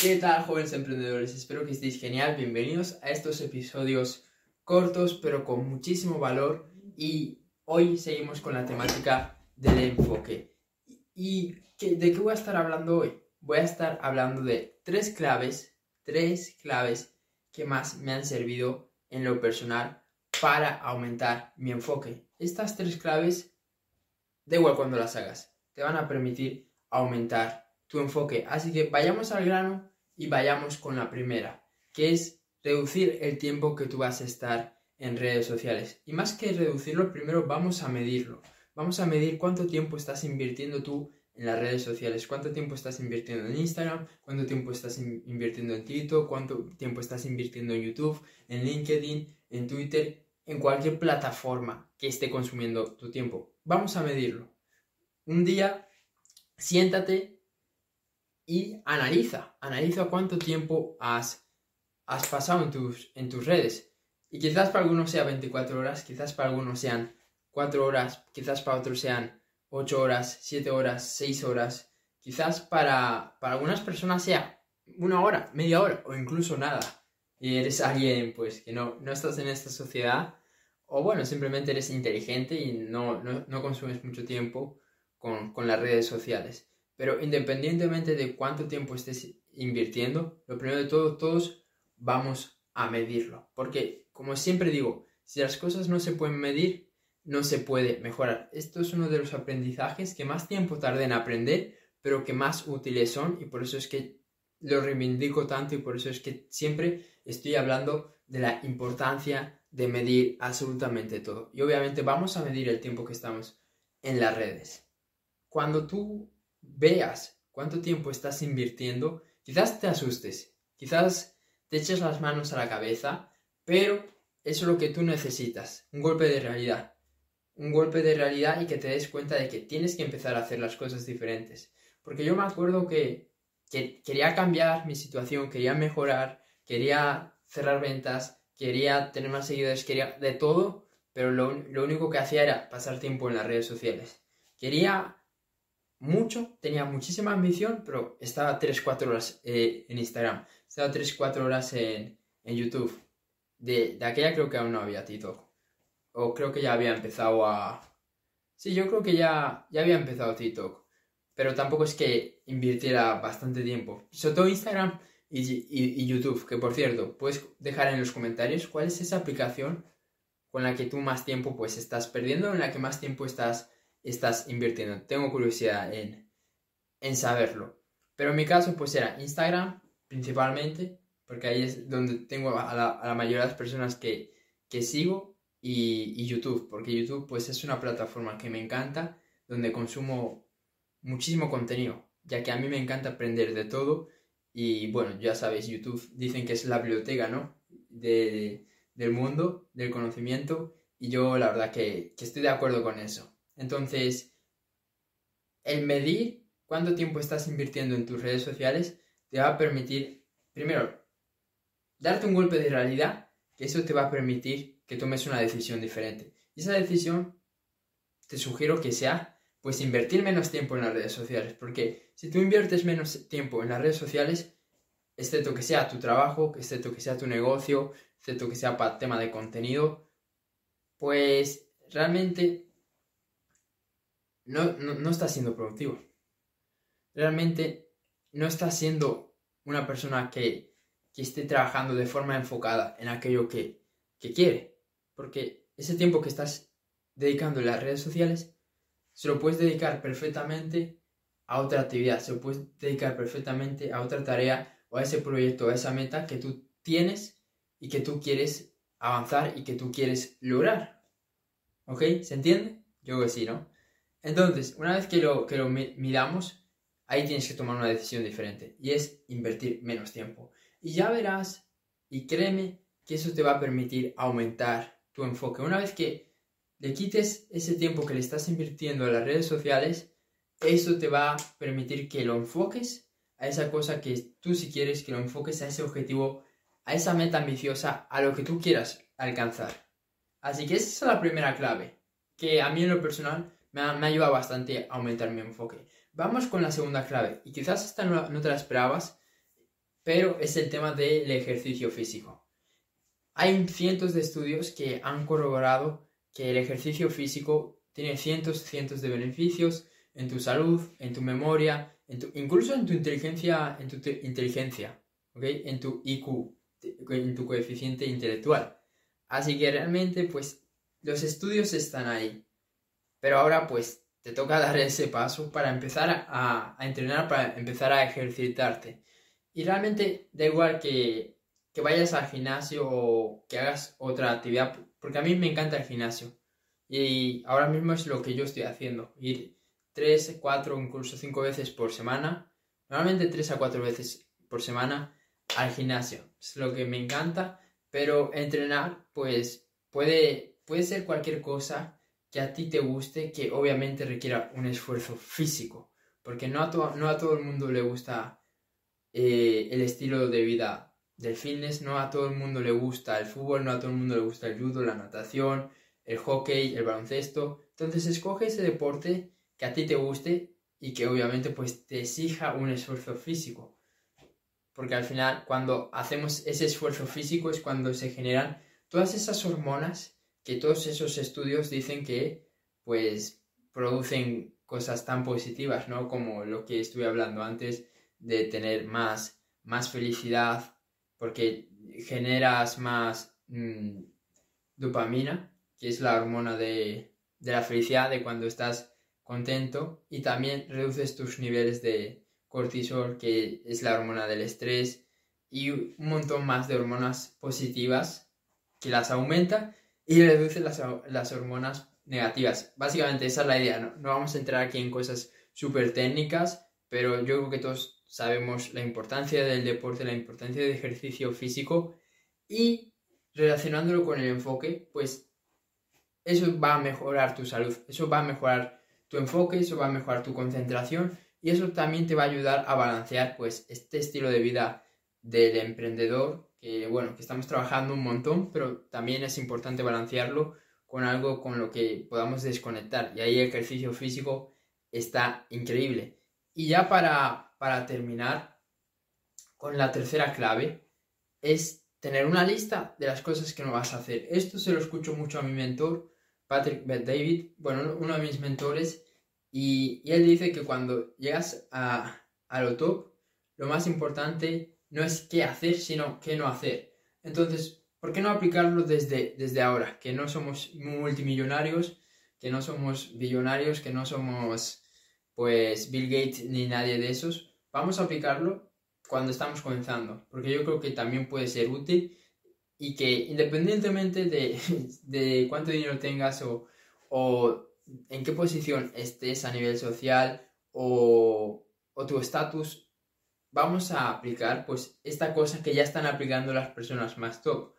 ¿Qué tal, jóvenes emprendedores? Espero que estéis genial. Bienvenidos a estos episodios cortos, pero con muchísimo valor. Y hoy seguimos con la temática del enfoque. ¿Y de qué voy a estar hablando hoy? Voy a estar hablando de tres claves, tres claves que más me han servido en lo personal para aumentar mi enfoque. Estas tres claves, da igual cuando las hagas, te van a permitir aumentar tu enfoque. Así que vayamos al grano y vayamos con la primera, que es reducir el tiempo que tú vas a estar en redes sociales. Y más que reducirlo, primero vamos a medirlo. Vamos a medir cuánto tiempo estás invirtiendo tú en las redes sociales, cuánto tiempo estás invirtiendo en Instagram, cuánto tiempo estás invirtiendo en TikTok, cuánto tiempo estás invirtiendo en YouTube, en LinkedIn, en Twitter, en cualquier plataforma que esté consumiendo tu tiempo. Vamos a medirlo. Un día, siéntate y analiza, analiza cuánto tiempo has, has pasado en tus, en tus redes. Y quizás para algunos sea 24 horas, quizás para algunos sean 4 horas, quizás para otros sean 8 horas, 7 horas, 6 horas, quizás para, para algunas personas sea una hora, media hora o incluso nada. Y eres alguien pues que no, no estás en esta sociedad o bueno, simplemente eres inteligente y no, no, no consumes mucho tiempo con, con las redes sociales. Pero independientemente de cuánto tiempo estés invirtiendo, lo primero de todo, todos vamos a medirlo. Porque, como siempre digo, si las cosas no se pueden medir, no se puede mejorar. Esto es uno de los aprendizajes que más tiempo tardé en aprender, pero que más útiles son y por eso es que lo reivindico tanto y por eso es que siempre estoy hablando de la importancia de medir absolutamente todo. Y obviamente vamos a medir el tiempo que estamos en las redes. Cuando tú veas cuánto tiempo estás invirtiendo, quizás te asustes, quizás te eches las manos a la cabeza, pero eso es lo que tú necesitas, un golpe de realidad. Un golpe de realidad y que te des cuenta de que tienes que empezar a hacer las cosas diferentes. Porque yo me acuerdo que, quería cambiar mi situación, quería mejorar, quería cerrar ventas, quería tener más seguidores, quería de todo, pero lo, lo único que hacía era pasar tiempo en las redes sociales. Quería mucho, tenía muchísima ambición, pero estaba 3-4 horas eh, en Instagram, estaba 3-4 horas en, en YouTube. De, de, aquella creo que aún no había TikTok. O creo que ya había empezado a... Sí, yo creo que ya, ya había empezado TikTok. Pero tampoco es que invirtiera bastante tiempo. Sobre todo Instagram y, y, y YouTube. Que por cierto, puedes dejar en los comentarios cuál es esa aplicación con la que tú más tiempo pues estás perdiendo, en la que más tiempo estás estás invirtiendo. Tengo curiosidad en, en saberlo. Pero en mi caso, pues era Instagram principalmente, porque ahí es donde tengo a la, a la mayoría de las personas que, que sigo, y, y, YouTube, porque YouTube pues es una plataforma que me encanta, donde consumo muchísimo contenido, ya que a mí me encanta aprender de todo, y bueno, ya sabéis, YouTube dicen que es la biblioteca, ¿no? De, del mundo, del conocimiento, y yo la verdad que, que estoy de acuerdo con eso. Entonces, el medir cuánto tiempo estás invirtiendo en tus redes sociales te va a permitir, primero, darte un golpe de realidad, que eso te va a permitir que tomes una decisión diferente. Y esa decisión te sugiero que sea, pues, invertir menos tiempo en las redes sociales, porque si tú inviertes menos tiempo en las redes sociales, excepto que sea tu trabajo, excepto que sea tu negocio, excepto que sea para tema de contenido, pues realmente no, no, estás siendo productivo. Realmente no estás siendo una persona que, que esté trabajando de forma enfocada en aquello que, que quiere. Porque ese tiempo que estás dedicando en las redes sociales, se lo puedes dedicar perfectamente a otra actividad, se lo puedes dedicar perfectamente a otra tarea o a ese proyecto, a esa meta que tú tienes y que tú quieres avanzar y que tú quieres lograr. ¿Ok? ¿Se entiende? Yo creo que sí, ¿no? Entonces, una vez que lo, que lo midamos, ahí tienes que tomar una decisión diferente y es invertir menos tiempo. Y ya verás, y créeme, que eso te va a permitir aumentar tu enfoque. Una vez que le quites ese tiempo que le estás invirtiendo a las redes sociales, eso te va a permitir que lo enfoques a esa cosa que tú si quieres, que lo enfoques a ese objetivo, a esa meta ambiciosa, a lo que tú quieras alcanzar. Así que esa es la primera clave, que a mí en lo personal me ha, ayudado bastante a aumentar mi enfoque. Vamos con la segunda clave, y quizás esta no, te la esperabas, pero es el tema del ejercicio físico. Hay cientos de estudios que han corroborado que el ejercicio físico tiene cientos cientos de beneficios en tu salud, en tu memoria, incluso en tu inteligencia, en tu inteligencia, en tu IQ, en tu coeficiente intelectual. Así que realmente, pues, los estudios están ahí. Pero ahora, pues, te toca dar ese paso para empezar a, entrenar, para empezar a ejercitarte. Y realmente da igual que, que vayas al gimnasio o que hagas otra actividad, porque a mí me encanta el gimnasio. Y ahora mismo es lo que yo estoy haciendo. Ir 3, 4, incluso 5 veces por semana. Normalmente 3 a 4 veces por semana al gimnasio. Es lo que me encanta. Pero entrenar, pues puede, puede ser cualquier cosa que a ti te guste, que obviamente requiera un esfuerzo físico. Porque no a, no a todo el mundo le gusta eh, el estilo de vida del fitness, no a todo el mundo le gusta el fútbol, no a todo el mundo le gusta el judo, la natación, el hockey, el baloncesto. Entonces escoge ese deporte que a ti te guste y que obviamente pues te exija un esfuerzo físico. Porque al final cuando hacemos ese esfuerzo físico es cuando se generan todas esas hormonas que todos esos estudios dicen que pues producen cosas tan positivas, ¿no? Como lo que estuve hablando antes de tener más, más felicidad, porque generas más mm, dopamina que es la hormona de, la felicidad, de cuando estás contento, y también reduces tus niveles de cortisol, que es la hormona del estrés, y un montón más de hormonas positivas que las aumenta y reduce las, hormonas negativas. Básicamente esa es la idea, ¿no? no vamos a entrar aquí en cosas súper técnicas, pero yo creo que todos sabemos la importancia del deporte, la importancia del ejercicio físico y relacionándolo con el enfoque, pues eso va a mejorar tu salud, eso va a mejorar tu enfoque, eso va a mejorar tu concentración y eso también te va a ayudar a balancear pues este estilo de vida del emprendedor que bueno, que estamos trabajando un montón, pero también es importante balancearlo con algo con lo que podamos desconectar y ahí el ejercicio físico está increíble. Y ya para, para terminar con la tercera clave es tener una lista de las cosas que no vas a hacer. Esto se lo escucho mucho a mi mentor Patrick David, bueno, uno de mis mentores, y, él dice que cuando llegas a, a, lo top, lo más importante no es qué hacer, sino qué no hacer. Entonces, ¿por qué no aplicarlo desde, desde ahora? Que no somos multimillonarios, que no somos billonarios, que no somos pues Bill Gates ni nadie de esos. Vamos a aplicarlo cuando estamos comenzando, porque yo creo que también puede ser útil y que independientemente de, cuánto dinero tengas o, en qué posición estés a nivel social o, tu estatus, vamos a aplicar pues esta cosa que ya están aplicando las personas más top.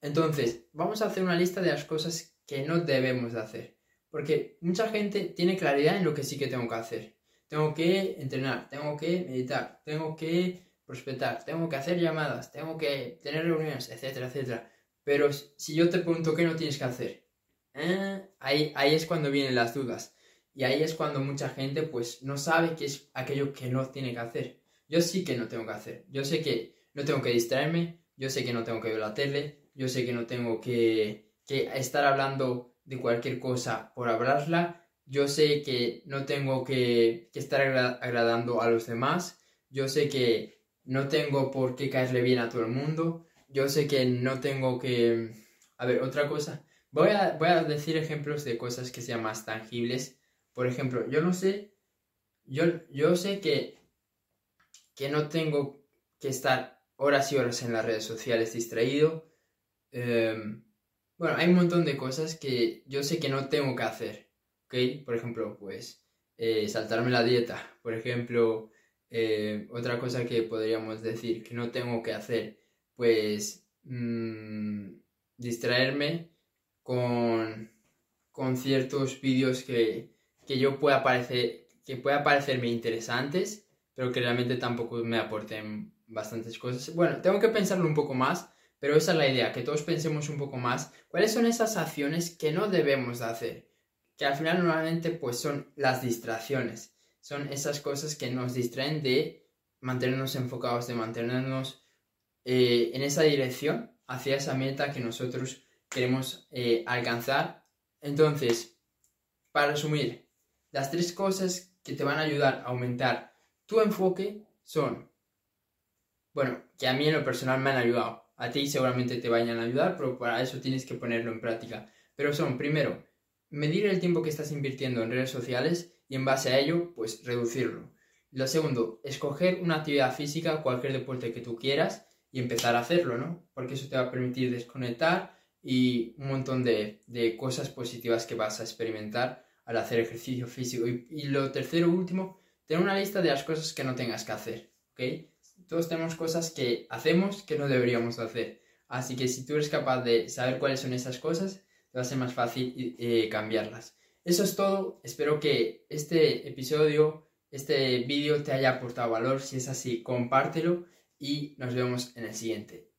Entonces, vamos a hacer una lista de las cosas que no debemos de hacer. Porque mucha gente tiene claridad en lo que sí que tengo que hacer. Tengo que entrenar, tengo que meditar, tengo que prospectar, tengo que hacer llamadas, tengo que tener reuniones, etcétera, etcétera. Pero si yo te pregunto qué no tienes que hacer, ¿eh? ahí, ahí es cuando vienen las dudas. Y ahí es cuando mucha gente pues no sabe qué es aquello que no tiene que hacer. Yo sí que no tengo que hacer. Yo sé que no tengo que distraerme, yo sé que no tengo que ver la tele, yo sé que no tengo que, que estar hablando de cualquier cosa por hablarla, yo sé que no tengo que, que estar agradando a los demás, yo sé que no tengo por qué caerle bien a todo el mundo, yo sé que no tengo que... A ver, otra cosa, voy a, voy a decir ejemplos de cosas que sean más tangibles. Por ejemplo, yo no sé, yo, yo sé que, que no tengo que estar horas y horas en las redes sociales distraído. Em, bueno, hay un montón de cosas que yo sé que no tengo que hacer, ¿ok? Por ejemplo, pues eh, saltarme la dieta, por ejemplo, eh, otra cosa que podríamos decir que no tengo que hacer, pues mm, distraerme con, con ciertos vídeos que, que, yo pueda parecer, que pueda parecerme interesantes, pero que realmente tampoco me aporten bastantes cosas. Bueno, tengo que pensarlo un poco más, pero esa es la idea, que todos pensemos un poco más cuáles son esas acciones que no debemos de hacer, que al final normalmente pues son las distracciones son esas cosas que nos distraen de mantenernos enfocados, de mantenernos eh, en esa dirección, hacia esa meta que nosotros queremos eh, alcanzar. Entonces, para resumir, las tres cosas que te van a ayudar a aumentar enfoque son, bueno, que a mí en lo personal me han ayudado, a ti seguramente te vayan a ayudar, pero para eso tienes que ponerlo en práctica. Pero son, primero, medir el tiempo que estás invirtiendo en redes sociales y en base a ello, pues reducirlo. Lo segundo, escoger una actividad física, cualquier deporte que tú quieras y empezar a hacerlo, ¿no? Porque eso te va a permitir desconectar y un montón de, cosas positivas que vas a experimentar al hacer ejercicio físico. Y, y, lo tercero, último, tener una lista de las cosas que no tengas que hacer, ¿ok? Todos tenemos cosas que hacemos que no deberíamos hacer. Así que si tú eres capaz de saber cuáles son esas cosas, te va a ser más fácil eh, cambiarlas. Eso es todo. Espero que este episodio, este vídeo te haya aportado valor. Si es así, compártelo y nos vemos en el siguiente.